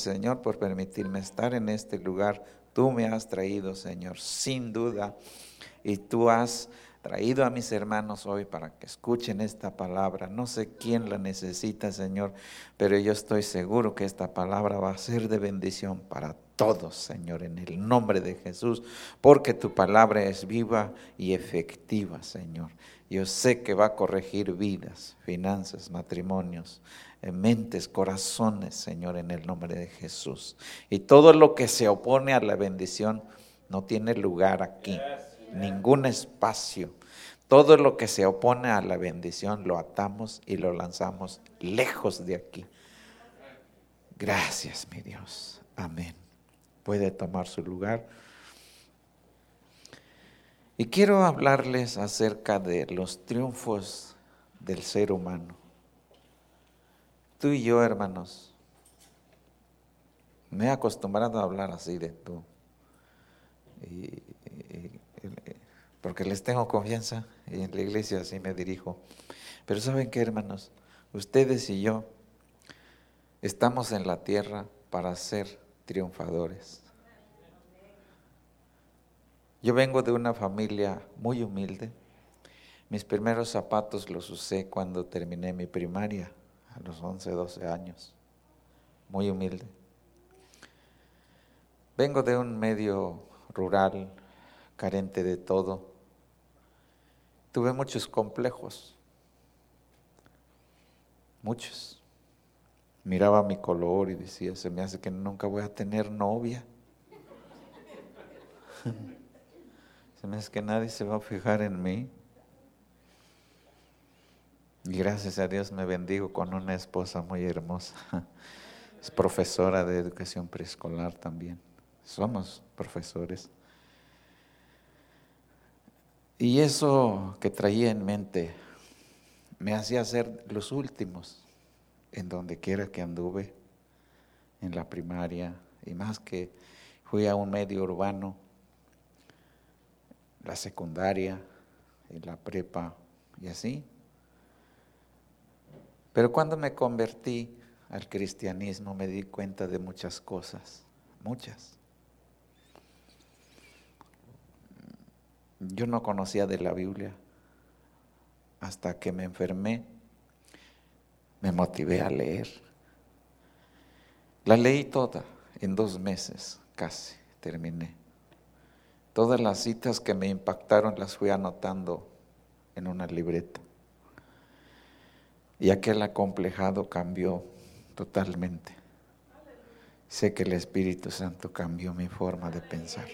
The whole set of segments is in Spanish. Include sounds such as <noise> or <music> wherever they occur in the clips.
Señor, por permitirme estar en este lugar. Tú me has traído, Señor, sin duda. Y tú has traído a mis hermanos hoy para que escuchen esta palabra. No sé quién la necesita, Señor, pero yo estoy seguro que esta palabra va a ser de bendición para todos, Señor, en el nombre de Jesús, porque tu palabra es viva y efectiva, Señor. Yo sé que va a corregir vidas, finanzas, matrimonios, mentes, corazones, Señor, en el nombre de Jesús. Y todo lo que se opone a la bendición no tiene lugar aquí, ningún espacio. Todo lo que se opone a la bendición lo atamos y lo lanzamos lejos de aquí. Gracias, mi Dios. Amén. Puede tomar su lugar. Y quiero hablarles acerca de los triunfos del ser humano. Tú y yo, hermanos, me he acostumbrado a hablar así de tú. porque les tengo confianza y en la iglesia así me dirijo. Pero ¿saben qué, hermanos? Ustedes y yo estamos en la tierra para ser triunfadores. Yo vengo de una familia muy humilde. Mis primeros zapatos los usé cuando terminé mi primaria a los 11, 12 años, muy humilde. Vengo de un medio rural, carente de todo. Tuve muchos complejos, muchos. Miraba mi color y decía, se me hace que nunca voy a tener novia. <laughs> se me hace que nadie se va a fijar en mí. Y gracias a Dios me bendigo con una esposa muy hermosa. <laughs> Es profesora de educación preescolar también. Somos profesores. Y eso que traía en mente me hacía ser los últimos en donde quiera que anduve, en la primaria, y más que fui a un medio urbano, la secundaria, y la prepa, y así, pero cuando me convertí al cristianismo me di cuenta de muchas cosas, muchas. Yo no conocía de la Biblia hasta que me enfermé, me motivé a leer. La leí toda en dos meses, casi terminé. Todas las citas que me impactaron las fui anotando en una libreta. Y aquel acomplejado cambió totalmente. Sé que el Espíritu Santo cambió mi forma de pensar.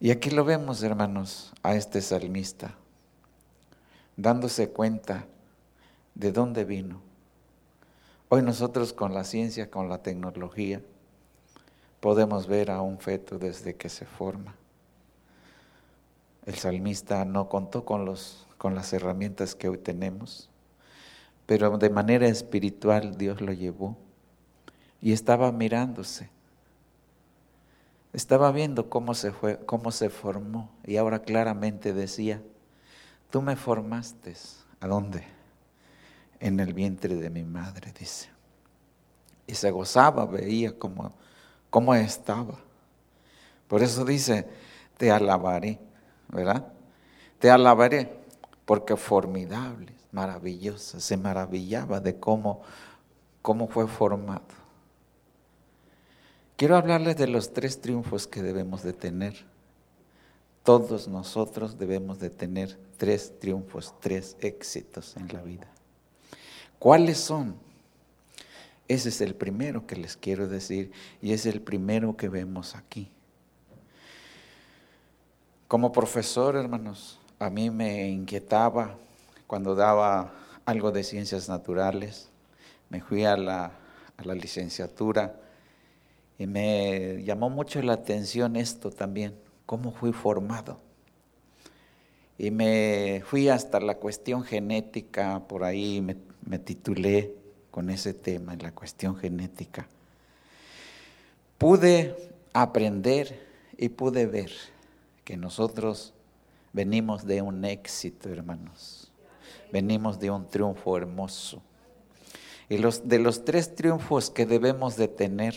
Y aquí lo vemos, hermanos, a este salmista, dándose cuenta de dónde vino. Hoy nosotros con la ciencia, con la tecnología, podemos ver a un feto desde que se forma. El salmista no contó con los con las herramientas que hoy tenemos, pero de manera espiritual Dios lo llevó y estaba mirándose. Estaba viendo cómo se fue, cómo se formó y ahora claramente decía, tú me formaste, ¿a dónde? En el vientre de mi madre, dice. Y se gozaba, veía cómo, cómo estaba. Por eso dice, te alabaré, ¿verdad? Te alabaré porque formidable, maravillosa, se maravillaba de cómo, cómo fue formado. Quiero hablarles de los tres triunfos que debemos de tener. Todos nosotros debemos de tener tres triunfos, tres éxitos en la vida. ¿Cuáles son? Ese es el primero que les quiero decir y es el primero que vemos aquí. Como profesor, hermanos, a mí me inquietaba cuando daba algo de ciencias naturales. Me fui a la, licenciatura y me llamó mucho la atención esto también, cómo fui formado. Y me fui hasta la cuestión genética, por ahí me, me titulé con ese tema, la cuestión genética. Pude aprender y pude ver que nosotros Venimos de un éxito, hermanos. Venimos de un triunfo hermoso. Y los, de los tres triunfos que debemos de tener,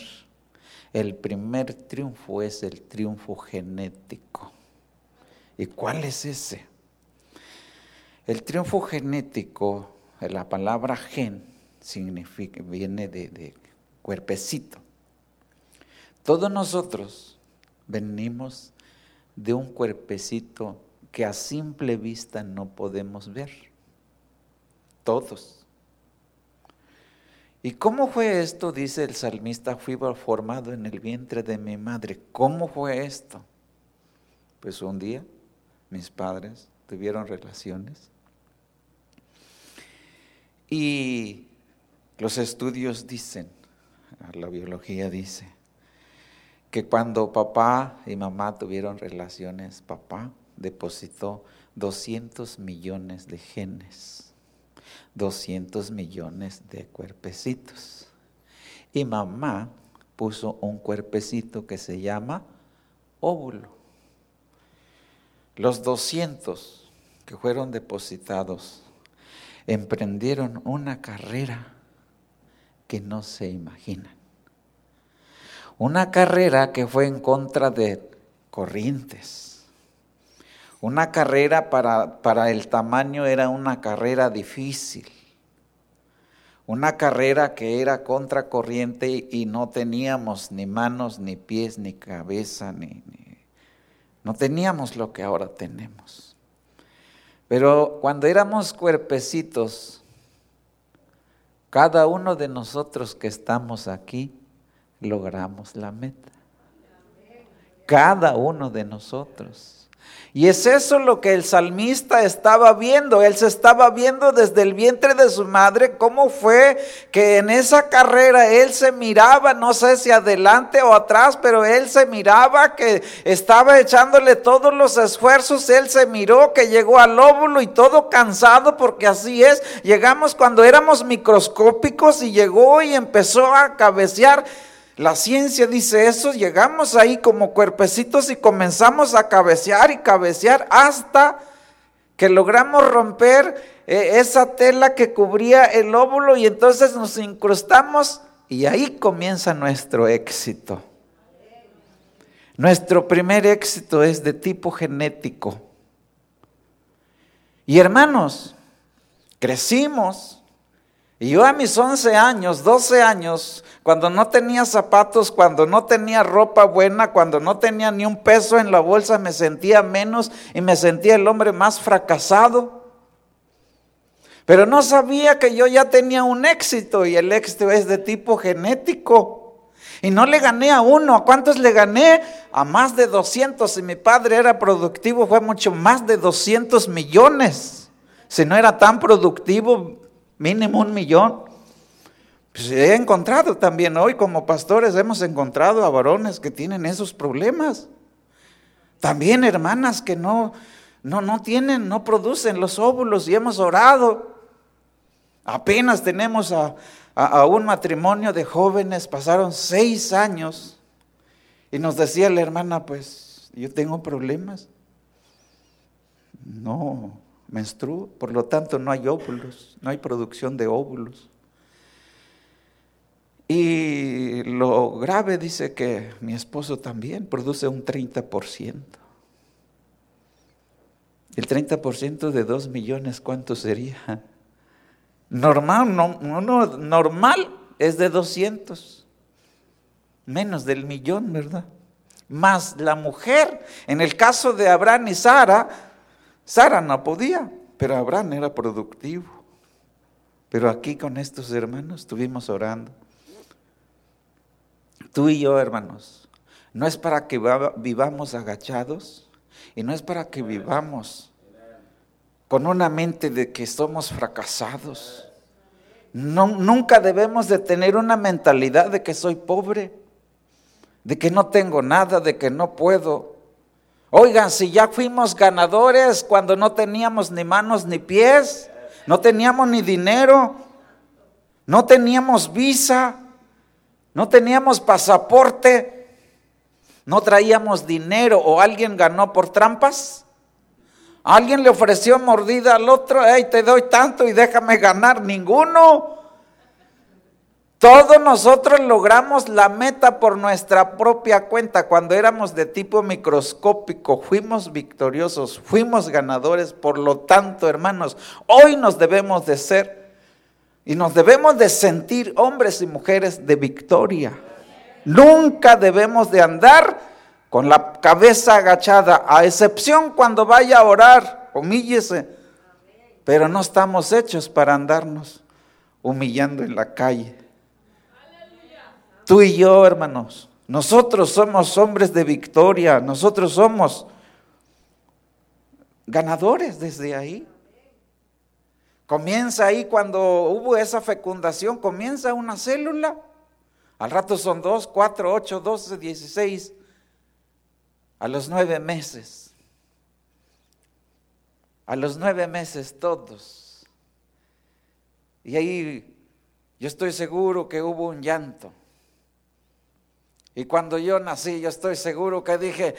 el primer triunfo es el triunfo genético. ¿Y cuál es ese? El triunfo genético, la palabra gen, significa, viene de, de cuerpecito. Todos nosotros venimos de un cuerpecito que a simple vista no podemos ver. Todos. ¿Y cómo fue esto? Dice el salmista, fui formado en el vientre de mi madre. ¿Cómo fue esto? Pues un día mis padres tuvieron relaciones y los estudios dicen, la biología dice, que cuando papá y mamá tuvieron relaciones, papá depositó 200 millones de genes, 200 millones de cuerpecitos. Y mamá puso un cuerpecito que se llama óvulo. Los 200 que fueron depositados emprendieron una carrera que no se imaginan. Una carrera que fue en contra de corrientes. Una carrera para, para el tamaño era una carrera difícil. Una carrera que era contracorriente y no teníamos ni manos, ni pies, ni cabeza, ni, no teníamos lo que ahora tenemos. Pero cuando éramos cuerpecitos, cada uno de nosotros que estamos aquí, logramos la meta. Cada uno de nosotros. Y es eso lo que el salmista estaba viendo. Él se estaba viendo desde el vientre de su madre cómo fue que en esa carrera él se miraba, no sé si adelante o atrás, pero él se miraba que estaba echándole todos los esfuerzos. Él se miró que llegó al óvulo y todo cansado porque así es. Llegamos cuando éramos microscópicos y llegó y empezó a cabecear la ciencia dice eso, llegamos ahí como cuerpecitos y comenzamos a cabecear y cabecear hasta que logramos romper eh, esa tela que cubría el óvulo y entonces nos incrustamos y ahí comienza nuestro éxito. Nuestro primer éxito es de tipo genético. Y hermanos, crecimos. Y yo a mis 11 años, 12 años, cuando no tenía zapatos, cuando no tenía ropa buena, cuando no tenía ni un peso en la bolsa, me sentía menos y me sentía el hombre más fracasado. Pero no sabía que yo ya tenía un éxito y el éxito es de tipo genético. Y no le gané a uno, ¿a cuántos le gané? A más de 200. Si mi padre era productivo, fue mucho más de 200 millones. Si no era tan productivo, mínimo un millón. Pues he encontrado también hoy como pastores, hemos encontrado a varones que tienen esos problemas. También hermanas que no, no, no tienen, no producen los óvulos y hemos orado. Apenas tenemos a, a un matrimonio de jóvenes, pasaron seis años y nos decía la hermana, pues yo tengo problemas. No menstruo, por lo tanto no hay óvulos, no hay producción de óvulos. Y lo grave dice que mi esposo también produce un 30%. El 30% de 2 millones, ¿cuánto sería? Normal, no, no, normal es de 200. Menos del millón, ¿verdad? Más la mujer. En el caso de Abraham y Sara, Sara no podía, pero Abraham era productivo. Pero aquí con estos hermanos estuvimos orando. Tú y yo, hermanos, no es para que vivamos agachados y no es para que vivamos con una mente de que somos fracasados. No, nunca debemos de tener una mentalidad de que soy pobre, de que no tengo nada, de que no puedo. Oigan, si ya fuimos ganadores cuando no teníamos ni manos ni pies, no teníamos ni dinero, no teníamos visa, no teníamos pasaporte, no traíamos dinero o alguien ganó por trampas. Alguien le ofreció mordida al otro, hey, te doy tanto y déjame ganar. Ninguno. Todos nosotros logramos la meta por nuestra propia cuenta. Cuando éramos de tipo microscópico, fuimos victoriosos, fuimos ganadores. Por lo tanto, hermanos, hoy nos debemos de ser y nos debemos de sentir hombres y mujeres de victoria. Nunca debemos de andar con la cabeza agachada, a excepción cuando vaya a orar, humíllese. Pero no estamos hechos para andarnos humillando en la calle. Tú y yo, hermanos, nosotros somos hombres de victoria, nosotros somos ganadores desde ahí. Comienza ahí cuando hubo esa fecundación, comienza una célula. Al rato son dos, cuatro, ocho, doce, dieciséis. A los nueve meses. A los nueve meses todos. Y ahí yo estoy seguro que hubo un llanto. Y cuando yo nací, yo estoy seguro que dije,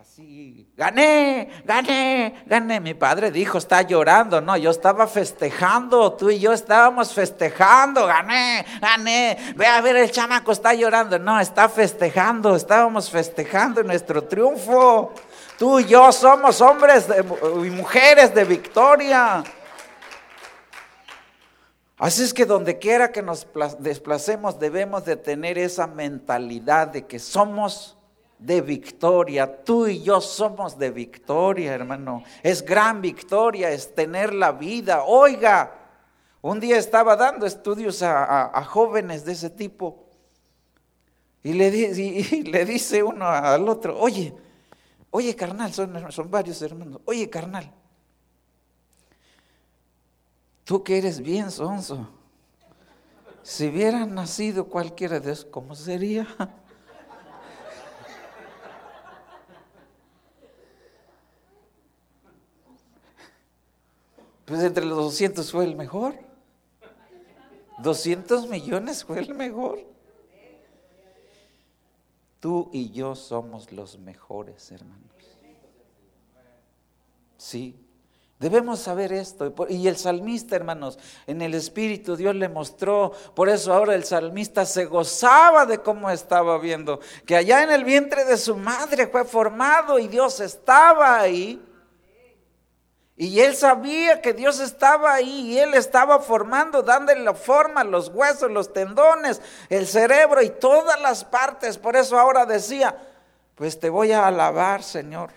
así, gané, gané, gané. Mi padre dijo, está llorando. No, yo estaba festejando, tú y yo estábamos festejando, gané, gané. Ve a ver, el chamaco está llorando. No, está festejando, estábamos festejando nuestro triunfo. Tú y yo somos hombres y mujeres de victoria. Así es que donde quiera que nos desplacemos debemos de tener esa mentalidad de que somos de victoria. Tú y yo somos de victoria, hermano. Es gran victoria, es tener la vida. Oiga, un día estaba dando estudios a, jóvenes de ese tipo y le, <laughs> dice uno al otro, oye, oye carnal, son, son varios hermanos, oye carnal. Tú que eres bien sonso. Si hubiera nacido cualquiera de esos, ¿cómo sería? Pues entre los 200 fue el mejor. 200 millones fue el mejor. Tú y yo somos los mejores, hermanos. Sí. Debemos saber esto. Y el salmista, hermanos, en el Espíritu Dios le mostró. Por eso ahora el salmista se gozaba de cómo estaba viendo. Que allá en el vientre de su madre fue formado y Dios estaba ahí. Y él sabía que Dios estaba ahí y él estaba formando, dándole la forma, los huesos, los tendones, el cerebro y todas las partes. Por eso ahora decía, pues te voy a alabar, Señor,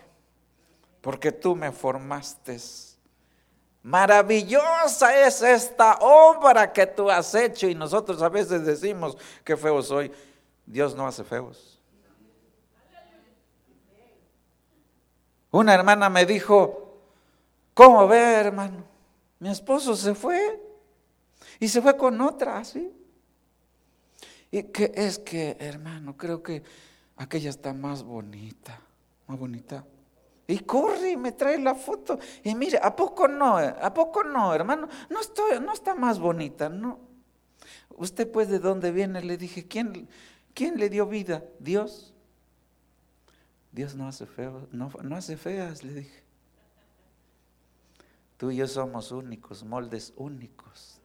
porque tú me formaste Maravillosa es esta obra que tú has hecho y nosotros a veces decimos que feo soy. Dios no hace feos. Una hermana me dijo, ¿cómo ve hermano? Mi esposo se fue y se fue con otra, ¿sí? Y que es que, hermano, creo que aquella está más bonita, más bonita. Y corre y me trae la foto. Y mire, ¿a poco no? ¿A poco no, hermano? No, estoy, no está más bonita, no. ¿Usted pues de dónde viene? Le dije, ¿quién, quién le dio vida? Dios. Dios no hace feo, no, no hace feas, le dije. Tú y yo somos únicos, moldes únicos.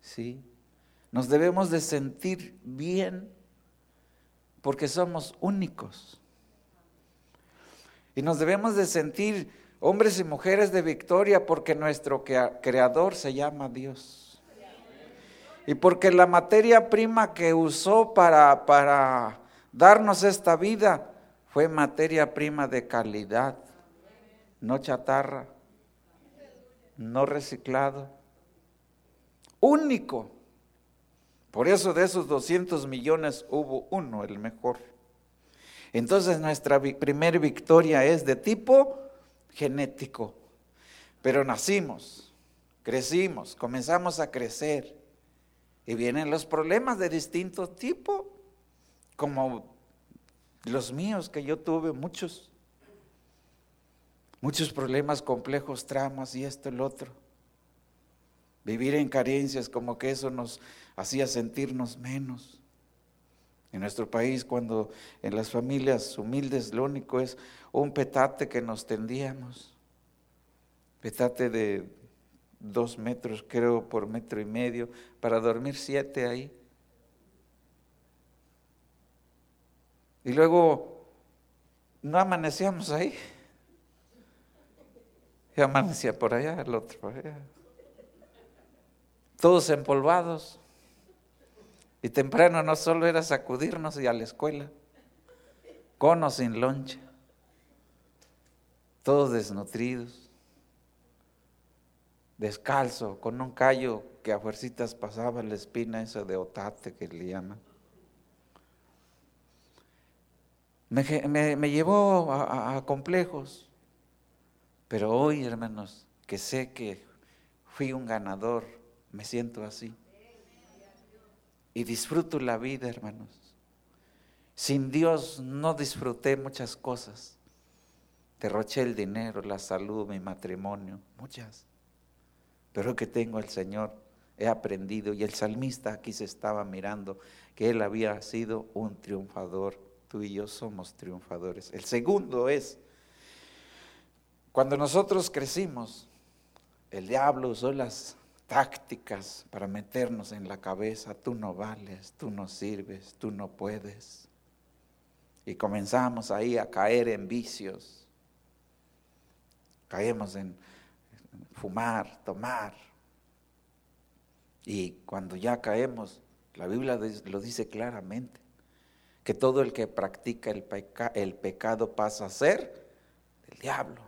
¿Sí? Nos debemos de sentir bien porque somos únicos. Y nos debemos de sentir hombres y mujeres de victoria porque nuestro creador se llama Dios. Y porque la materia prima que usó para, para darnos esta vida fue materia prima de calidad, no chatarra, no reciclado, único. Por eso de esos 200 millones hubo uno, el mejor. Entonces nuestra primera victoria es de tipo genético. Pero nacimos, crecimos, comenzamos a crecer. Y vienen los problemas de distinto tipo, como los míos que yo tuve, muchos. Muchos problemas complejos, tramas y esto, el otro. Vivir en carencias, como que eso nos hacía sentirnos menos. En nuestro país, cuando en las familias humildes lo único es un petate que nos tendíamos, petate de, dos metros, creo, por metro y medio, para dormir siete ahí. Y luego no amanecíamos ahí. Y amanecía por allá, el otro por allá. Todos empolvados. Y temprano no solo era sacudirnos y a la escuela, con o sin loncha, todos desnutridos, descalzo, con un callo que a fuercitas pasaba la espina esa de otate que le llaman. Me, llevó a complejos, pero hoy, hermanos, que sé que fui un ganador, me siento así. Y disfruto la vida, hermanos. Sin Dios no disfruté muchas cosas. Derroché el dinero, la salud, mi matrimonio, muchas. Pero que tengo el Señor, he aprendido. Y el salmista aquí se estaba mirando que él había sido un triunfador. Tú y yo somos triunfadores. El segundo es, cuando nosotros crecimos, el diablo usó las tácticas para meternos en la cabeza, tú no vales, tú no sirves, tú no puedes. Y comenzamos ahí a caer en vicios. Caemos en fumar, tomar. Y cuando ya caemos, la Biblia lo dice claramente, que todo el que practica el, el pecado pasa a ser el diablo.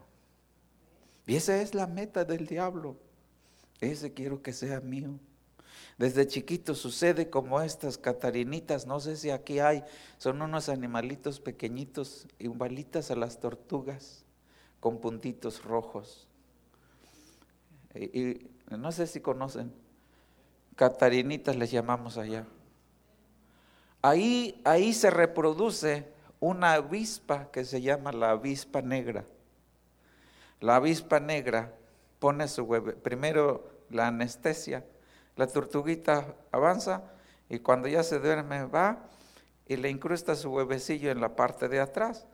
Y esa es la meta del diablo ese quiero que sea mío. Desde chiquito sucede como estas catarinitas, no sé si aquí hay, son unos animalitos pequeñitos, igualitas a las tortugas, con puntitos rojos. Y, no sé si conocen, catarinitas les llamamos allá. Ahí, ahí se reproduce una avispa que se llama la avispa negra. La avispa negra pone su huevo, primero la anestesia, la tortuguita avanza y cuando ya se duerme va y le incrusta su huevecillo en la parte de atrás,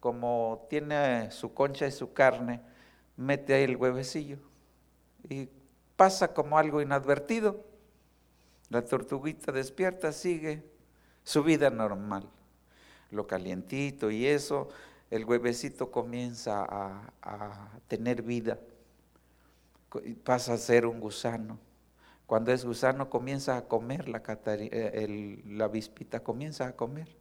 como tiene su concha y su carne, mete ahí el huevecillo y pasa como algo inadvertido. La tortuguita despierta, sigue su vida normal, lo calientito y eso, el huevecito comienza a, a tener vida pasa a ser un gusano. Cuando es gusano comienza a comer la, eh, la vispita, comienza a comer.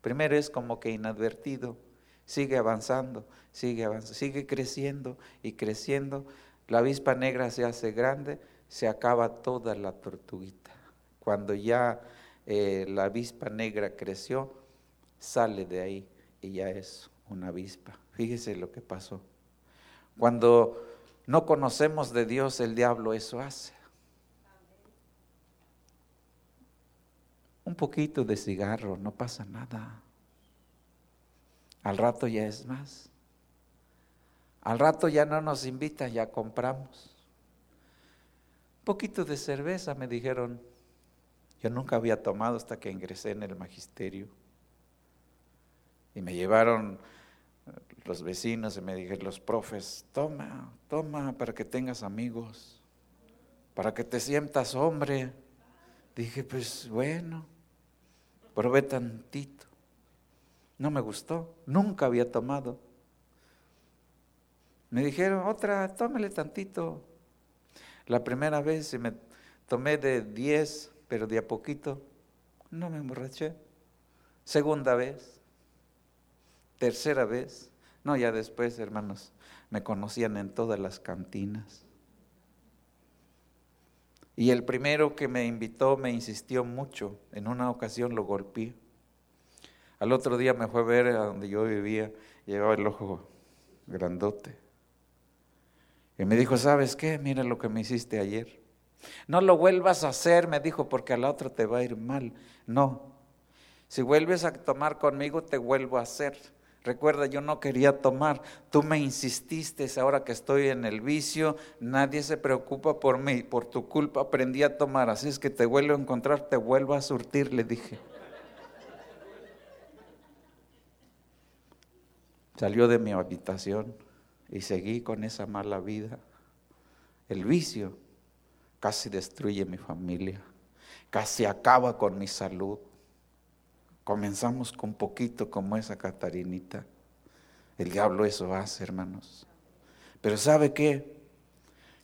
Primero es como que inadvertido, sigue avanzando, sigue avanzando, sigue creciendo y creciendo. La avispa negra se hace grande, se acaba toda la tortuguita. Cuando ya eh, la avispa negra creció, sale de ahí y ya es una avispa. Fíjese lo que pasó. Cuando no conocemos de Dios, el diablo eso hace. Un poquito de cigarro, no pasa nada. Al rato ya es más. Al rato ya no nos invitan, ya compramos. Un poquito de cerveza, me dijeron. Yo nunca había tomado hasta que ingresé en el magisterio. Y me llevaron los vecinos y me dijeron, los profes, toma, toma para que tengas amigos, para que te sientas hombre. Dije, pues bueno, probé tantito. No me gustó, nunca había tomado. Me dijeron, otra, tómale tantito. La primera vez me tomé de 10, pero de a poquito, no me emborraché. Segunda vez, tercera vez, no, ya después, hermanos, me conocían en todas las cantinas. Y el primero que me invitó me insistió mucho. En una ocasión lo golpeé. Al otro día me fue a ver a donde yo vivía. Llevaba el ojo grandote. Y me dijo, ¿sabes qué? Mira lo que me hiciste ayer. No lo vuelvas a hacer, me dijo, porque al otro te va a ir mal. No. Si vuelves a tomar conmigo, te vuelvo a hacer. Recuerda, yo no quería tomar, tú me insististe, ahora que estoy en el vicio, nadie se preocupa por mí, por tu culpa aprendí a tomar, así es que te vuelvo a encontrar, te vuelvo a surtir, le dije. Salió de mi habitación y seguí con esa mala vida. el vicio casi destruye mi familia, casi acaba con mi salud. Comenzamos con poquito como esa Catarinita. El diablo eso hace, hermanos. Pero ¿sabe qué?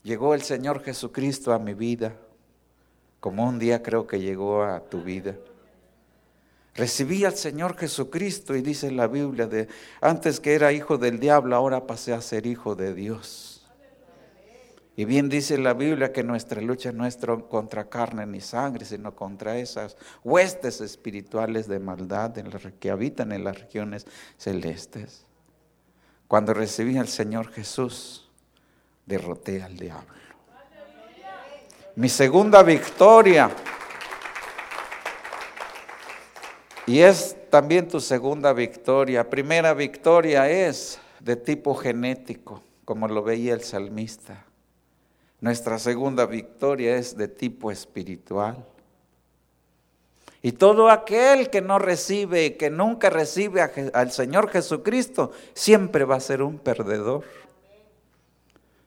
Llegó el Señor Jesucristo a mi vida, como un día creo que llegó a tu vida. Recibí al Señor Jesucristo y dice la Biblia de antes que era hijo del diablo, ahora pasé a ser hijo de Dios. Y bien dice la Biblia que nuestra lucha no es contra carne ni sangre, sino contra esas huestes espirituales de maldad que habitan en las regiones celestes. Cuando recibí al Señor Jesús, derroté al diablo. Mi segunda victoria. Y es también tu segunda victoria. Primera victoria es de tipo genético, como lo veía el salmista. Nuestra segunda victoria es de tipo espiritual. Y todo aquel que no recibe, que nunca recibe al Señor Jesucristo, siempre va a ser un perdedor.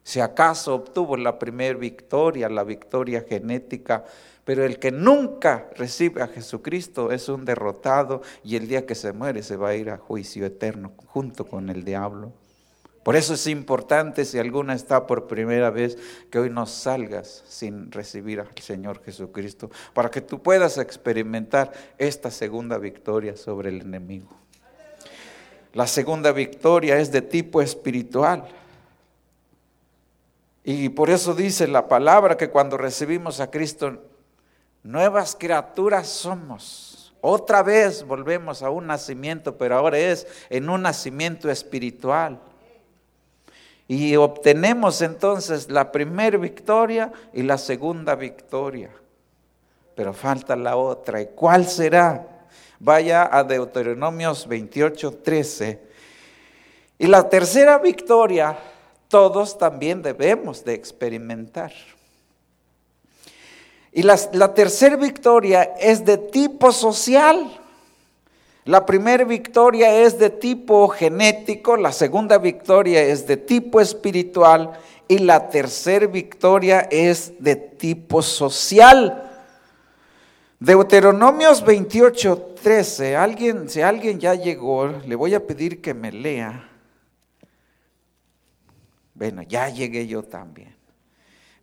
Si acaso obtuvo la primera victoria, la victoria genética, pero el que nunca recibe a Jesucristo es un derrotado y el día que se muere se va a ir a juicio eterno junto con el diablo. Por eso es importante, si alguna está por primera vez, que hoy no salgas sin recibir al Señor Jesucristo, para que tú puedas experimentar esta segunda victoria sobre el enemigo. La segunda victoria es de tipo espiritual. Y por eso dice la palabra que cuando recibimos a Cristo, nuevas criaturas somos. Otra vez volvemos a un nacimiento, pero ahora es en un nacimiento espiritual. Y obtenemos entonces la primera victoria y la segunda victoria. Pero falta la otra. ¿Y cuál será? Vaya a Deuteronomios 28, 13. Y la tercera victoria todos también debemos de experimentar. Y la, la tercera victoria es de tipo social. La primera victoria es de tipo genético, la segunda victoria es de tipo espiritual y la tercera victoria es de tipo social. Deuteronomios 28, 13. Alguien, si alguien ya llegó, le voy a pedir que me lea. Bueno, ya llegué yo también.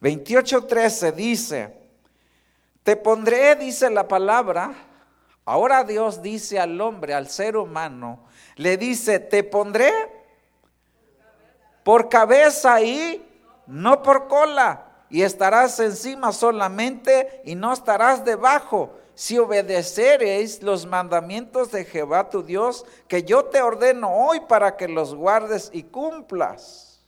28, 13 dice, te pondré, dice la palabra, Ahora Dios dice al hombre, al ser humano, le dice, te pondré por cabeza y no por cola, y estarás encima solamente y no estarás debajo, si obedeceréis los mandamientos de Jehová tu Dios, que yo te ordeno hoy para que los guardes y cumplas.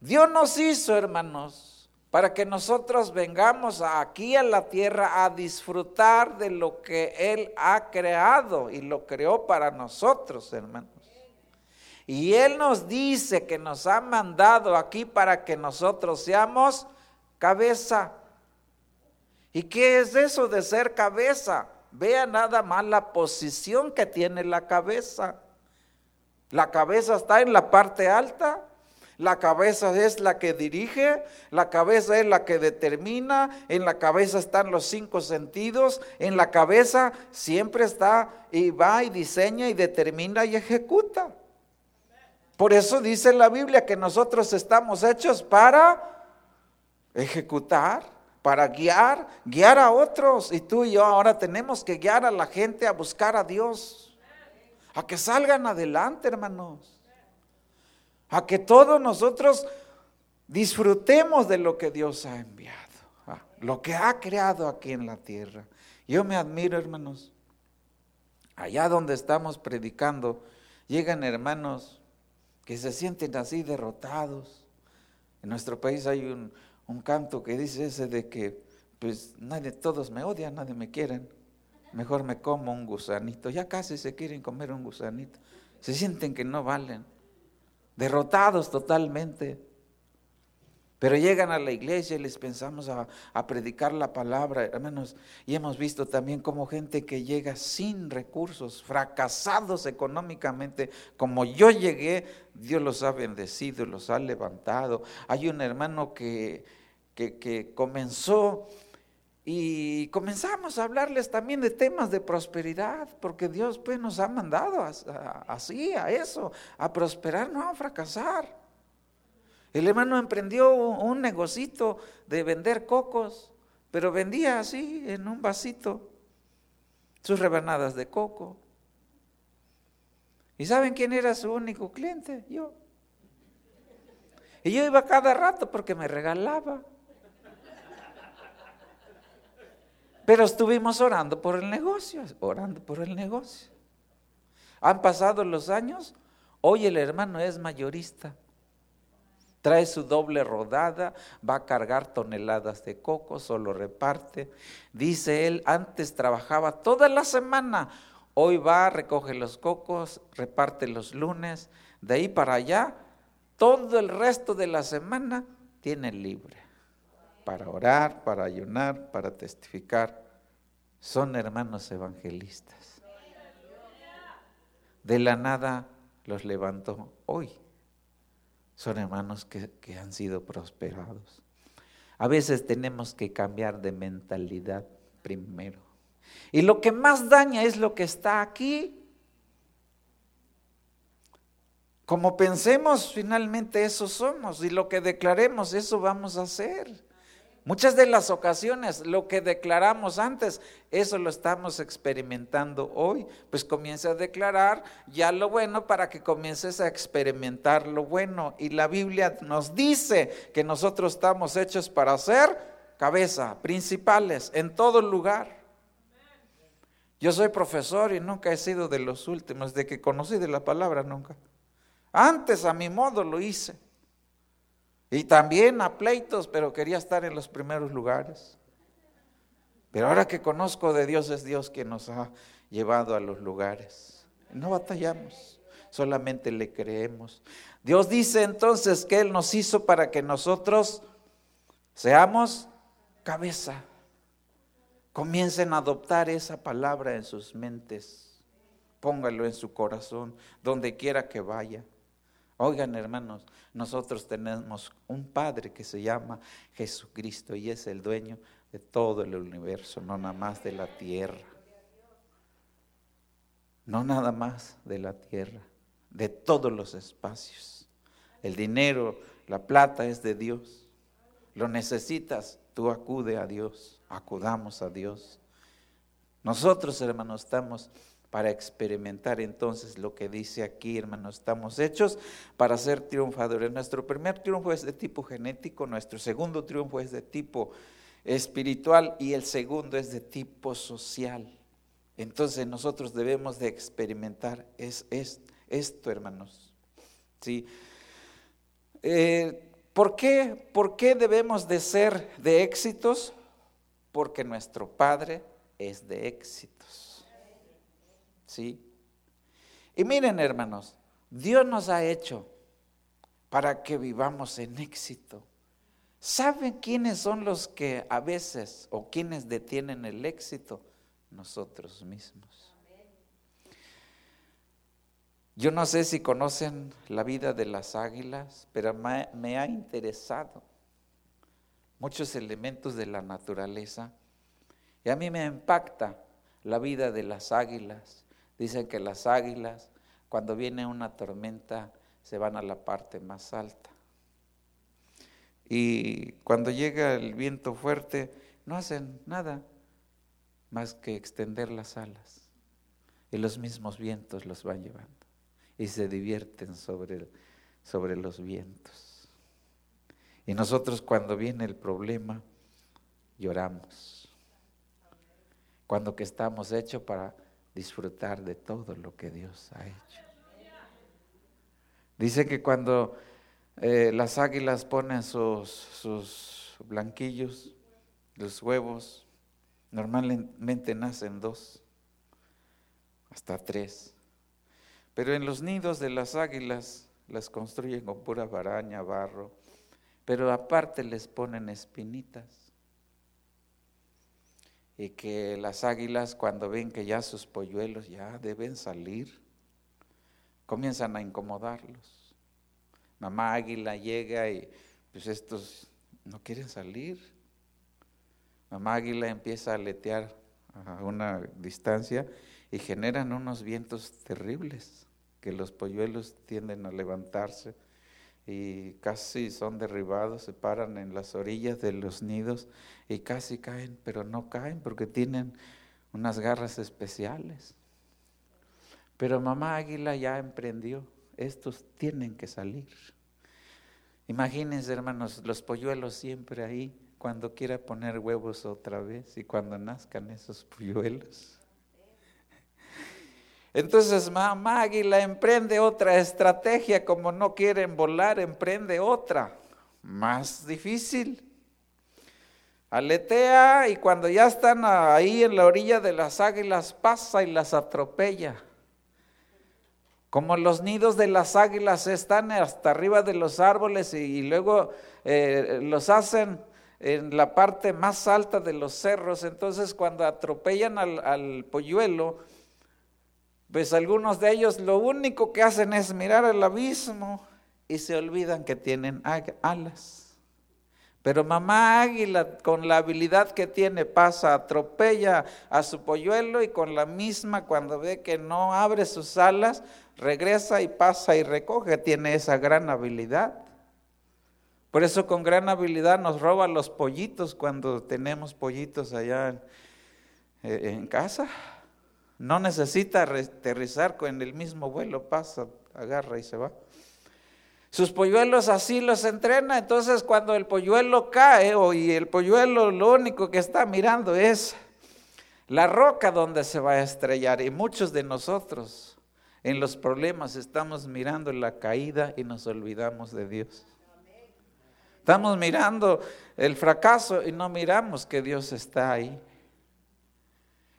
Dios nos hizo, hermanos, para que nosotros vengamos aquí a la tierra a disfrutar de lo que Él ha creado y lo creó para nosotros, hermanos. Y Él nos dice que nos ha mandado aquí para que nosotros seamos cabeza. ¿Y qué es eso de ser cabeza? Vea nada más la posición que tiene la cabeza. La cabeza está en la parte alta la cabeza es la que dirige, la cabeza es la que determina, en la cabeza están los cinco sentidos, en la cabeza siempre está y va y diseña y determina y ejecuta. Por eso dice la Biblia que nosotros estamos hechos para ejecutar, para guiar, guiar a otros. Y tú y yo ahora tenemos que guiar a la gente a buscar a Dios, a que salgan adelante, hermanos a que todos nosotros disfrutemos de lo que Dios ha enviado, lo que ha creado aquí en la tierra. Yo me admiro, hermanos, allá donde estamos predicando, llegan hermanos que se sienten así derrotados. En nuestro país hay un, canto que dice ese de que pues nadie, todos me odian, nadie me quieren. Mejor me como un gusanito. Ya casi se quieren comer un gusanito. Se sienten que no valen derrotados totalmente. Pero llegan a la iglesia y les pensamos a, a, predicar la palabra, hermanos, y hemos visto también como gente que llega sin recursos, fracasados económicamente, como yo llegué, Dios los ha bendecido, los ha levantado. Hay un hermano que, que, que comenzó y comenzamos a hablarles también de temas de prosperidad, porque Dios pues nos ha mandado así, a eso, a prosperar, no a fracasar. El hermano emprendió un negocito de vender cocos, pero vendía así en un vasito sus rebanadas de coco. ¿Y saben quién era su único cliente? Yo. Y yo iba cada rato porque me regalaba. Pero estuvimos orando por el negocio, orando por el negocio. Han pasado los años, hoy el hermano es mayorista. Trae su doble rodada, va a cargar toneladas de coco, solo reparte. Dice él, antes trabajaba toda la semana, hoy va, recoge los cocos, reparte los lunes, de ahí para allá, todo el resto de la semana tiene libre para orar, para ayunar, para testificar. Son hermanos evangelistas. De la nada los levantó hoy son hermanos que, han sido prosperados. A veces tenemos que cambiar de mentalidad primero. Y lo que más daña es lo que está aquí. Como pensemos, finalmente eso somos y lo que declaremos, eso vamos a hacer. Muchas de las ocasiones lo que declaramos antes, eso lo estamos experimentando hoy. Pues comienza a declarar ya lo bueno para que comiences a experimentar lo bueno. Y la Biblia nos dice que nosotros estamos hechos para ser cabeza, principales, en todo lugar. Yo soy profesor y nunca he sido de los últimos, de que conocí de la palabra nunca. Antes a mi modo lo hice. Y también a pleitos, pero quería estar en los primeros lugares. Pero ahora que conozco de Dios, es Dios quien nos ha llevado a los lugares. No batallamos, solamente le creemos. Dios dice entonces que Él nos hizo para que nosotros seamos cabeza. Comiencen a adoptar esa palabra en sus mentes. Póngalo en su corazón, donde quiera que vaya. Oigan hermanos, nosotros tenemos un Padre que se llama Jesucristo y es el dueño de todo el universo, no nada más de la tierra. No nada más de la tierra, de todos los espacios. El dinero, la plata es de Dios. Lo necesitas, tú acude a Dios, acudamos a Dios. Nosotros, hermanos, estamos para experimentar entonces lo que dice aquí, hermanos. Estamos hechos para ser triunfadores. Nuestro primer triunfo es de tipo genético, nuestro segundo triunfo es de tipo espiritual y el segundo es de tipo social. Entonces nosotros debemos de experimentar es, esto, hermanos. ¿Sí? Eh, ¿por, qué, ¿Por qué debemos de ser de éxitos? Porque nuestro Padre es de éxitos. ¿Sí? Y miren, hermanos, Dios nos ha hecho para que vivamos en éxito. ¿Saben quiénes son los que a veces o quienes detienen el éxito? Nosotros mismos. Yo no sé si conocen la vida de las águilas, pero me, me ha interesado muchos elementos de la naturaleza y a mí me impacta la vida de las águilas Dicen que las águilas, cuando viene una tormenta, se van a la parte más alta. Y cuando llega el viento fuerte, no hacen nada más que extender las alas. Y los mismos vientos los van llevando. Y se divierten sobre, sobre los vientos. Y nosotros cuando viene el problema, lloramos. Cuando que estamos hechos para disfrutar de todo lo que Dios ha hecho. Dice que cuando eh, las águilas ponen sus, sus blanquillos, los huevos, normalmente nacen dos, hasta tres. Pero en los nidos de las águilas las construyen con pura baraña, barro. pero aparte les ponen espinitas. Y que las águilas cuando ven que ya sus polluelos ya deben salir, comienzan a incomodarlos. Mamá águila llega y pues estos no quieren salir. Mamá águila empieza a aletear a una distancia y generan unos vientos terribles que los polluelos tienden a levantarse y casi son derribados, se paran en las orillas de los nidos y casi caen, pero no caen porque tienen unas garras especiales. Pero mamá águila ya emprendió, estos tienen que salir. Imagínense, hermanos, los polluelos siempre ahí, cuando quiera poner huevos otra vez y cuando nazcan esos polluelos. Entonces mamá águila emprende otra estrategia, como no quieren volar, emprende otra, más difícil. Aletea y cuando ya están ahí en la orilla de las águilas pasa y las atropella. Como los nidos de las águilas están hasta arriba de los árboles y, luego eh, los hacen en la parte más alta de los cerros, entonces cuando atropellan al polluelo, pues algunos de ellos lo único que hacen es mirar al abismo y se olvidan que tienen alas. Pero mamá águila, con la habilidad que tiene, pasa, atropella a su polluelo y con la misma, cuando ve que no abre sus alas, regresa y pasa y recoge. Tiene esa gran habilidad. Por eso con gran habilidad nos roba los pollitos cuando tenemos pollitos allá en, en casa. No necesita aterrizar con el mismo vuelo, pasa, agarra y se va. Sus polluelos así los entrena, entonces cuando el polluelo cae o y el polluelo lo único que está mirando es la roca donde se va a estrellar. Y muchos de nosotros en los problemas estamos mirando la caída y nos olvidamos de Dios. Estamos mirando el fracaso y no miramos que Dios está ahí.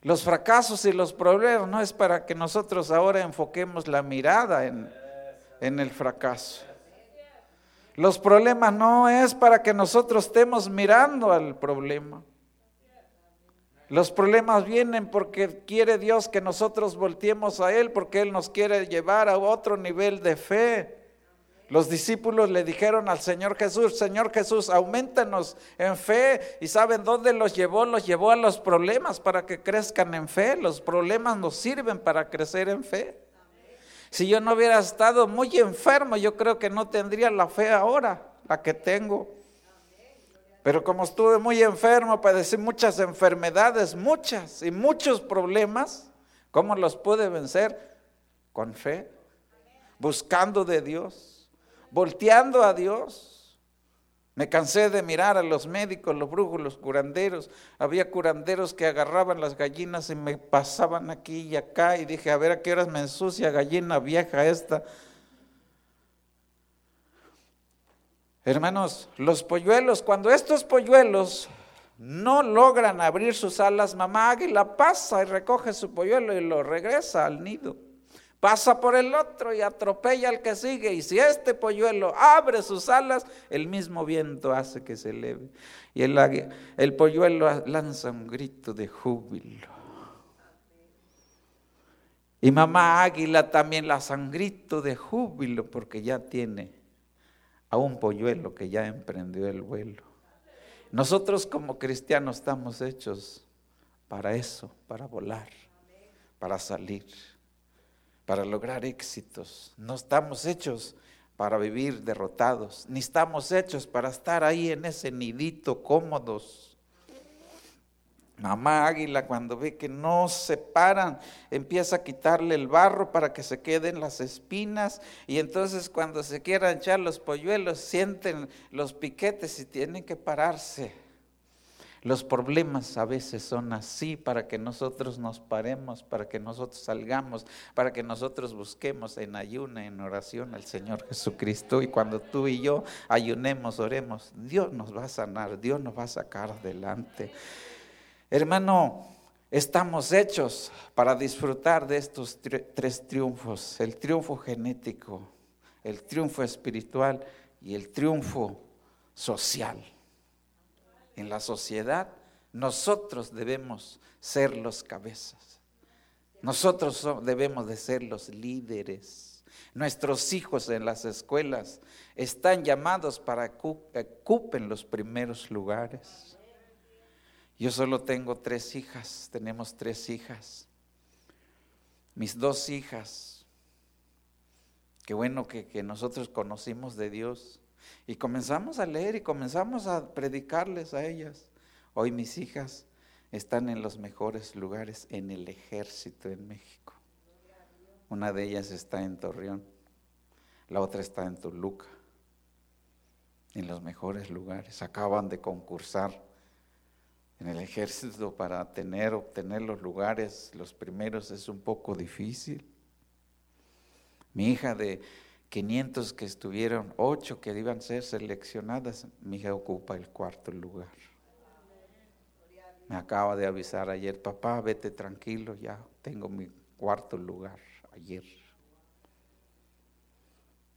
Los fracasos y los problemas no es para que nosotros ahora enfoquemos la mirada en, en el fracaso. Los problemas no es para que nosotros estemos mirando al problema. Los problemas vienen porque quiere Dios que nosotros volteemos a Él, porque Él nos quiere llevar a otro nivel de fe. Los discípulos le dijeron al Señor Jesús, Señor Jesús, aumentanos en fe. ¿Y saben dónde los llevó? Los llevó a los problemas para que crezcan en fe. Los problemas nos sirven para crecer en fe. Si yo no hubiera estado muy enfermo, yo creo que no tendría la fe ahora, la que tengo. Pero como estuve muy enfermo, padecí muchas enfermedades, muchas y muchos problemas, ¿cómo los pude vencer? Con fe, buscando de Dios volteando a Dios. Me cansé de mirar a los médicos, los brujos, los curanderos. Había curanderos que agarraban las gallinas y me pasaban aquí y acá y dije, a ver a qué horas me ensucia gallina vieja esta. Hermanos, los polluelos, cuando estos polluelos no logran abrir sus alas, mamá águila pasa y recoge su polluelo y lo regresa al nido pasa por el otro y atropella al que sigue. Y si este polluelo abre sus alas, el mismo viento hace que se eleve. Y el, el polluelo lanza un grito de júbilo. Y mamá águila también lanza un grito de júbilo porque ya tiene a un polluelo que ya emprendió el vuelo. Nosotros como cristianos estamos hechos para eso, para volar, para salir para lograr éxitos. No estamos hechos para vivir derrotados, ni estamos hechos para estar ahí en ese nidito cómodos. Mamá águila cuando ve que no se paran, empieza a quitarle el barro para que se queden las espinas y entonces cuando se quieran echar los polluelos sienten los piquetes y tienen que pararse. Los problemas a veces son así para que nosotros nos paremos, para que nosotros salgamos, para que nosotros busquemos en ayuna, en oración al Señor Jesucristo. Y cuando tú y yo ayunemos, oremos, Dios nos va a sanar, Dios nos va a sacar adelante. Hermano, estamos hechos para disfrutar de estos tres triunfos, el triunfo genético, el triunfo espiritual y el triunfo social. En la sociedad nosotros debemos ser los cabezas. Nosotros debemos de ser los líderes. Nuestros hijos en las escuelas están llamados para que ocupen los primeros lugares. Yo solo tengo tres hijas, tenemos tres hijas. Mis dos hijas, qué bueno que, que nosotros conocimos de Dios y comenzamos a leer y comenzamos a predicarles a ellas. Hoy mis hijas están en los mejores lugares en el ejército en México. Una de ellas está en Torreón, la otra está en Toluca, en los mejores lugares. Acaban de concursar en el ejército para tener, obtener los lugares, los primeros es un poco difícil. Mi hija de 500 que estuvieron, 8 que iban a ser seleccionadas, mi hija ocupa el cuarto lugar. Me acaba de avisar ayer, papá, vete tranquilo, ya tengo mi cuarto lugar ayer.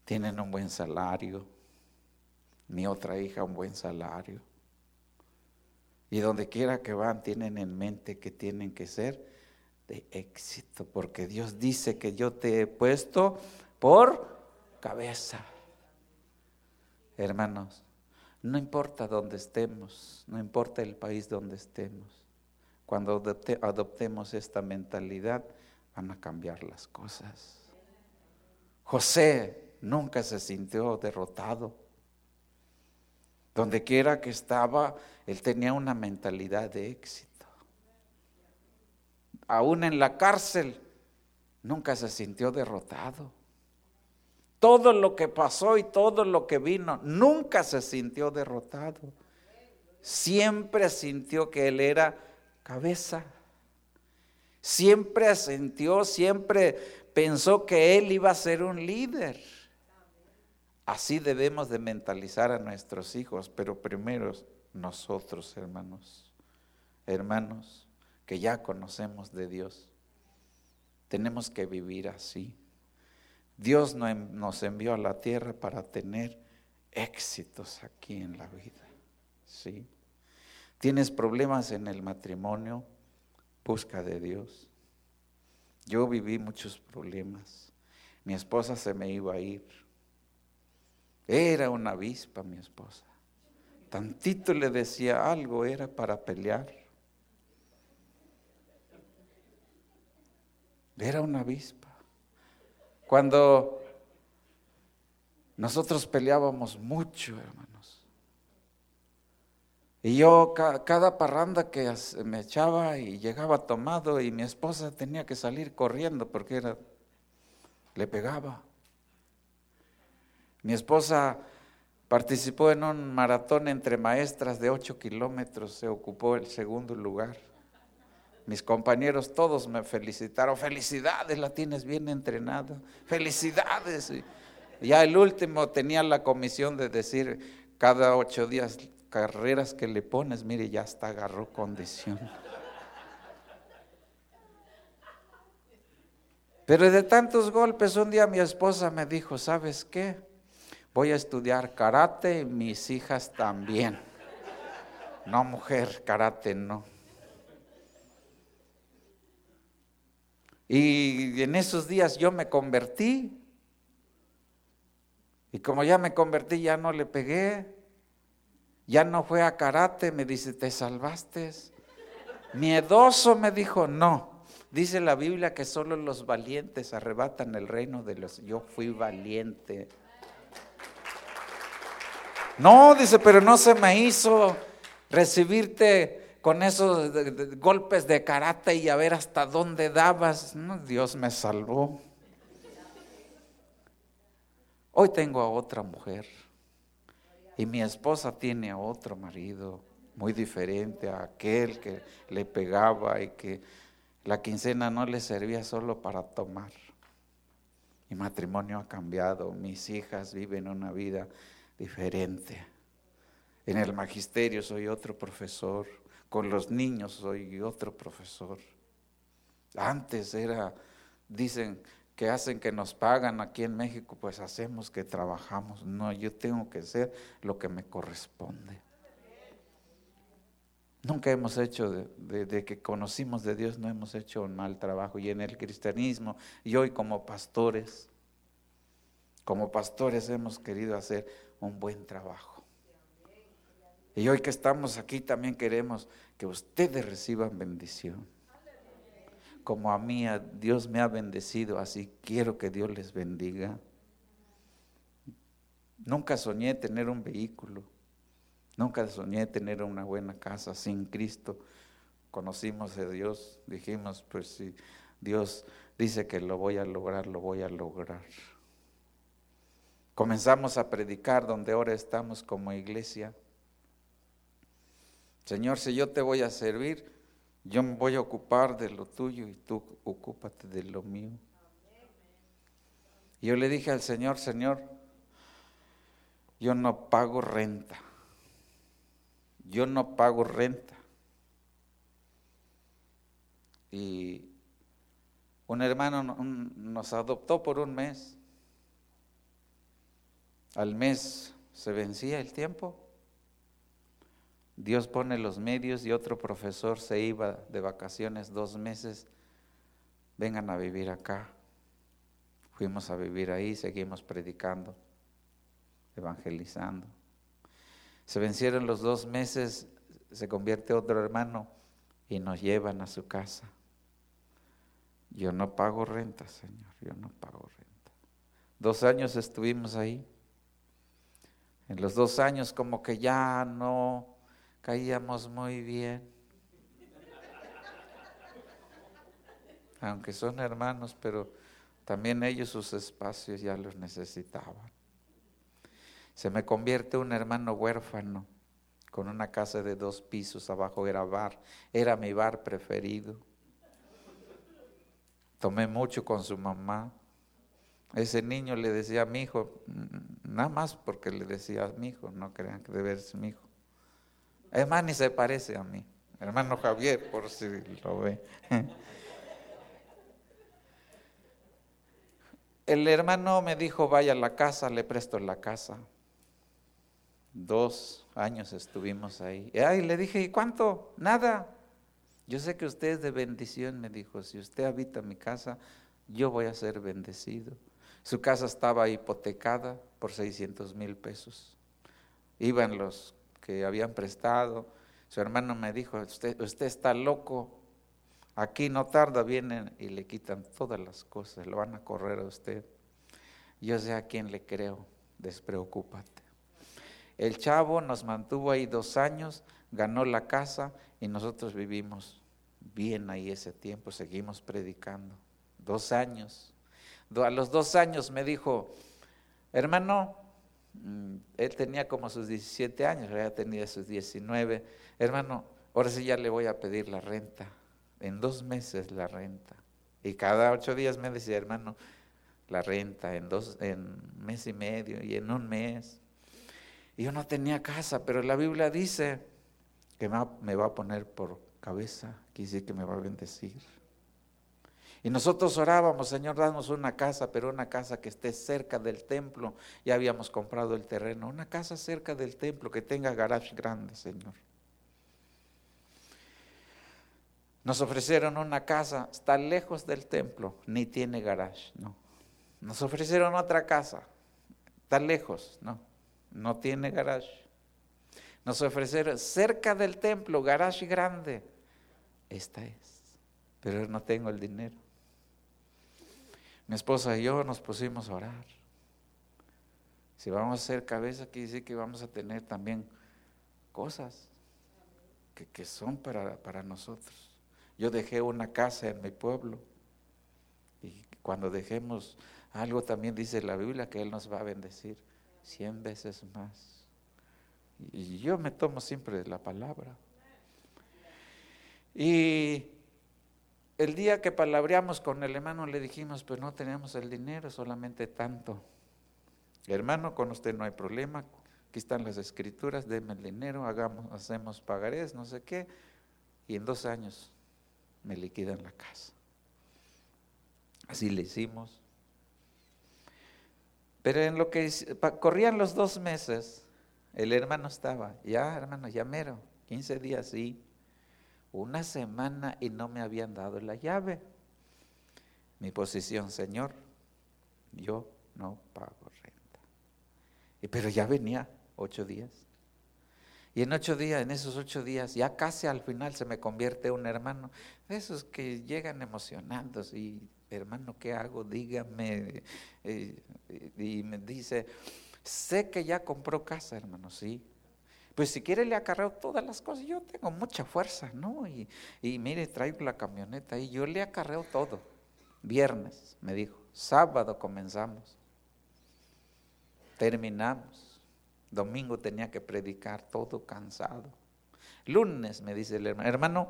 Tienen un buen salario, mi otra hija un buen salario. Y donde quiera que van, tienen en mente que tienen que ser de éxito, porque Dios dice que yo te he puesto por cabeza. Hermanos, no importa dónde estemos, no importa el país donde estemos. Cuando adoptemos esta mentalidad, van a cambiar las cosas. José nunca se sintió derrotado. Donde quiera que estaba, él tenía una mentalidad de éxito. Aún en la cárcel, nunca se sintió derrotado todo lo que pasó y todo lo que vino, nunca se sintió derrotado. Siempre sintió que él era cabeza. Siempre sintió, siempre pensó que él iba a ser un líder. Así debemos de mentalizar a nuestros hijos, pero primero nosotros, hermanos, hermanos, que ya conocemos de Dios, tenemos que vivir así. Dios nos envió a la tierra para tener éxitos aquí en la vida. ¿sí? ¿Tienes problemas en el matrimonio? Busca de Dios. Yo viví muchos problemas. Mi esposa se me iba a ir. Era una avispa mi esposa. Tantito le decía algo, era para pelear. Era una avispa. Cuando nosotros peleábamos mucho, hermanos. Y yo cada parranda que me echaba y llegaba tomado y mi esposa tenía que salir corriendo porque era, le pegaba. Mi esposa participó en un maratón entre maestras de ocho kilómetros, se ocupó el segundo lugar. Mis compañeros todos me felicitaron. Felicidades, la tienes bien entrenada. Felicidades. ya el último tenía la comisión de decir cada ocho días carreras que le pones, mire, ya hasta agarró condición. Pero de tantos golpes, un día mi esposa me dijo, ¿sabes qué? Voy a estudiar karate y mis hijas también. No, mujer, karate no. Y en esos días yo me convertí. Y como ya me convertí, ya no le pegué. Ya no fue a karate, me dice, ¿te salvaste? Miedoso me dijo, no. Dice la Biblia que solo los valientes arrebatan el reino de los... Yo fui valiente. No, dice, pero no se me hizo recibirte con esos golpes de karate y a ver hasta dónde dabas. Dios me salvó. Hoy tengo a otra mujer y mi esposa tiene a otro marido muy diferente a aquel que le pegaba y que la quincena no le servía solo para tomar. Mi matrimonio ha cambiado, mis hijas viven una vida diferente. En el magisterio soy otro profesor con los niños soy otro profesor. Antes era, dicen que hacen que nos pagan aquí en México, pues hacemos que trabajamos. No, yo tengo que hacer lo que me corresponde. Nunca hemos hecho, de, que conocimos de Dios, no hemos hecho un mal trabajo. Y en el cristianismo, y hoy como pastores, como pastores hemos querido hacer un buen trabajo. Y hoy que estamos aquí también queremos que ustedes reciban bendición. Como a mí Dios me ha bendecido, así quiero que Dios les bendiga. Nunca soñé tener un vehículo. Nunca soñé tener una buena casa sin Cristo. Conocimos a Dios, dijimos, pues si Dios dice que lo voy a lograr, lo voy a lograr. Comenzamos a predicar donde ahora estamos como iglesia. Señor, si yo te voy a servir, yo me voy a ocupar de lo tuyo y tú ocúpate de lo mío. Y yo le dije al Señor, Señor, yo no pago renta. Yo no pago renta. Y un hermano nos adoptó por un mes. Al mes se vencía el tiempo. Dios pone los medios y otro profesor se iba de vacaciones dos meses. Vengan a vivir acá. Fuimos a vivir ahí, seguimos predicando, evangelizando. Se vencieron los dos meses, se convierte otro hermano y nos llevan a su casa. Yo no pago renta, Señor, yo no pago renta. Dos años estuvimos ahí. En los dos años como que ya no caíamos muy bien. Aunque son hermanos, pero también ellos sus espacios ya los necesitaban. Se me convierte un hermano huérfano con una casa de dos pisos, abajo era bar, era mi bar preferido. Tomé mucho con su mamá. Ese niño le decía a mi hijo, nada más porque le decía a mi hijo, no crean que debe ser mi hijo. Además ni se parece a mí. Hermano Javier, por si lo ve. <laughs> El hermano me dijo, vaya a la casa, le presto la casa. Dos años estuvimos ahí. Y le dije, ¿y cuánto? Nada. Yo sé que usted es de bendición, me dijo. Si usted habita mi casa, yo voy a ser bendecido. Su casa estaba hipotecada por 600 mil pesos. Iban los que habían prestado. Su hermano me dijo, usted, está loco. Aquí no tarda, vienen y le quitan todas las cosas, lo van a correr a usted. Yo sé a quién le creo, despreocúpate. El chavo nos mantuvo ahí dos años, ganó la casa y nosotros vivimos bien ahí ese tiempo, seguimos predicando. Dos años. A los dos años me dijo, hermano, él tenía como sus 17 años, ya tenía sus 19. Hermano, ahora sí ya le voy a pedir la renta. En dos meses la renta. Y cada ocho días me decía, hermano, la renta en dos, en mes y medio y en un mes. Y yo no tenía casa, pero la Biblia dice que me va a poner por cabeza, que dice que me va a bendecir. Y nosotros orábamos, Señor, danos una casa, pero una casa que esté cerca del templo. Ya habíamos comprado el terreno, una casa cerca del templo que tenga garage grande, Señor. Nos ofrecieron una casa, está lejos del templo, ni tiene garage, no. Nos ofrecieron otra casa, está lejos, no no tiene garage. Nos ofrecieron cerca del templo, garage grande. Esta es, pero no tengo el dinero. Mi esposa y yo nos pusimos a orar. Si vamos a hacer cabeza, quiere decir que vamos a tener también cosas que, que son para, para nosotros. Yo dejé una casa en mi pueblo y cuando dejemos algo también dice la Biblia que Él nos va a bendecir cien veces más. Y yo me tomo siempre la palabra. Y el día que palabreamos con el hermano le dijimos, pues no tenemos el dinero, solamente tanto. Hermano, con usted no hay problema, aquí están las escrituras, denme el dinero, hagamos, hacemos pagarés, no sé qué, y en dos años me liquidan la casa. Así le hicimos, Pero en lo que corrían los dos meses, el hermano estaba, ya hermano, ya mero, 15 días, sí, una semana y no me habían dado la llave. Mi posición, Señor, yo no pago renta. Y, pero ya venía ocho días. Y en ocho días, en esos ocho días, ya casi al final se me convierte un hermano. De esos que llegan emocionados y, hermano, ¿qué hago? Dígame. Eh, y me dice, sé que ya compró casa, hermano, sí. Pues si quiere le acarreo todas las cosas. Yo tengo mucha fuerza, ¿no? Y, mire, traigo la camioneta y yo le acarreo todo. Viernes, me dijo. Sábado comenzamos. Terminamos. Domingo tenía que predicar todo cansado. Lunes me dice el hermano, hermano,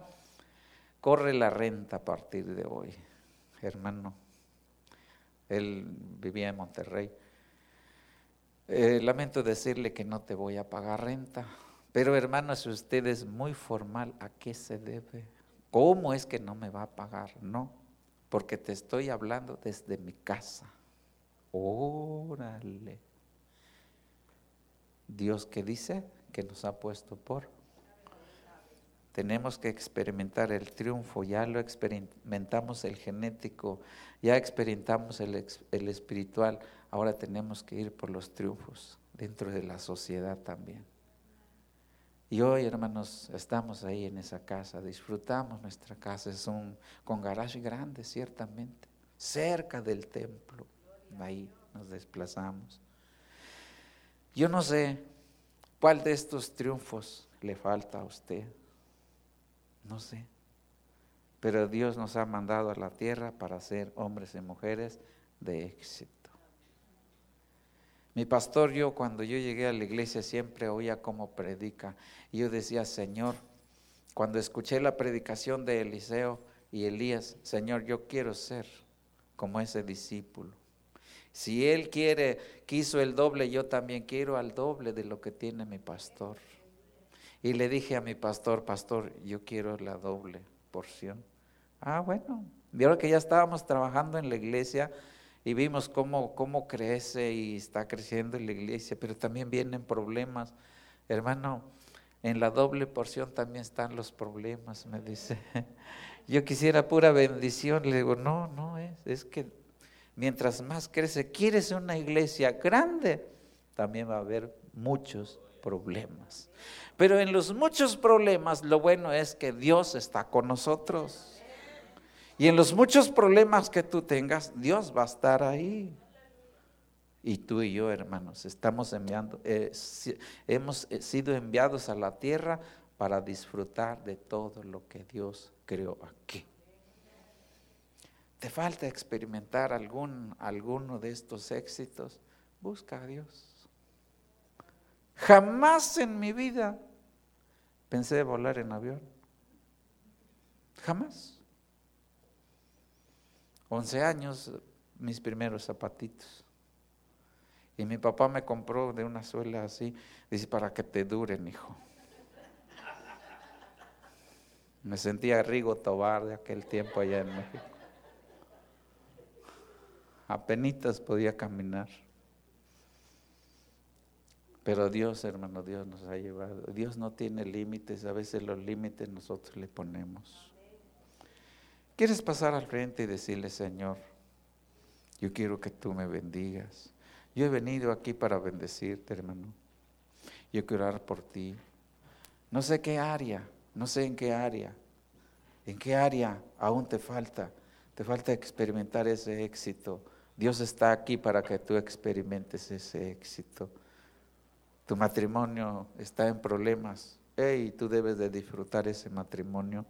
corre la renta a partir de hoy. Hermano, él vivía en Monterrey. Eh, lamento decirle que no te voy a pagar renta, pero hermano, si usted es muy formal, ¿a qué se debe? ¿Cómo es que no me va a pagar? No, porque te estoy hablando desde mi casa. Órale. Dios que dice que nos ha puesto por. Tenemos que experimentar el triunfo, ya lo experimentamos el genético, ya experimentamos el, espiritual, ahora tenemos que ir por los triunfos dentro de la sociedad también. Y hoy, hermanos, estamos ahí en esa casa, disfrutamos nuestra casa, es un con garage grande, ciertamente, cerca del templo, ahí nos desplazamos. Yo no sé cuál de estos triunfos le falta a usted. No sé. Pero Dios nos ha mandado a la tierra para ser hombres y mujeres de éxito. Mi pastor, yo cuando yo llegué a la iglesia siempre oía cómo predica. Yo decía, Señor, cuando escuché la predicación de Eliseo y Elías, Señor, yo quiero ser como ese discípulo. Si Él quiere, quiso el doble, yo también quiero al doble de lo que tiene mi pastor. Y le dije a mi pastor, pastor, yo quiero la doble porción. Ah, bueno, vieron que ya estábamos trabajando en la iglesia y vimos cómo, cómo crece y está creciendo en la iglesia, pero también vienen problemas. Hermano, en la doble porción también están los problemas, me dice. <laughs> Yo quisiera pura bendición. Le digo, no, no es, es que mientras más crece, quieres una iglesia grande, también va a haber muchos problemas. Pero en los muchos problemas, lo bueno es que Dios está con nosotros. Y en los muchos problemas que tú tengas, Dios va a estar ahí. Y tú y yo, hermanos, estamos enviando, eh, hemos eh, sido enviados a la tierra para disfrutar de todo lo que Dios creó aquí te falta experimentar algún, alguno de estos éxitos, busca a Dios. Jamás en mi vida pensé volar en avión. Jamás. Once años, mis primeros zapatitos. Y mi papá me compró de una suela así, dice, para que te duren, hijo. Me sentía Rigo Tobar de aquel tiempo allá en México apenas podía caminar. Pero Dios, hermano, Dios nos ha llevado. Dios no tiene límites, a veces los límites nosotros le ponemos. ¿Quieres pasar al frente y decirle, Señor, yo quiero que tú me bendigas? Yo he venido aquí para bendecirte, hermano. Yo quiero orar por ti. No sé qué área, no sé en qué área, en qué área aún te falta. Te falta experimentar ese éxito Dios está aquí para que tú experimentes ese éxito. Tu matrimonio está en problemas. Hey, tú debes de disfrutar ese matrimonio.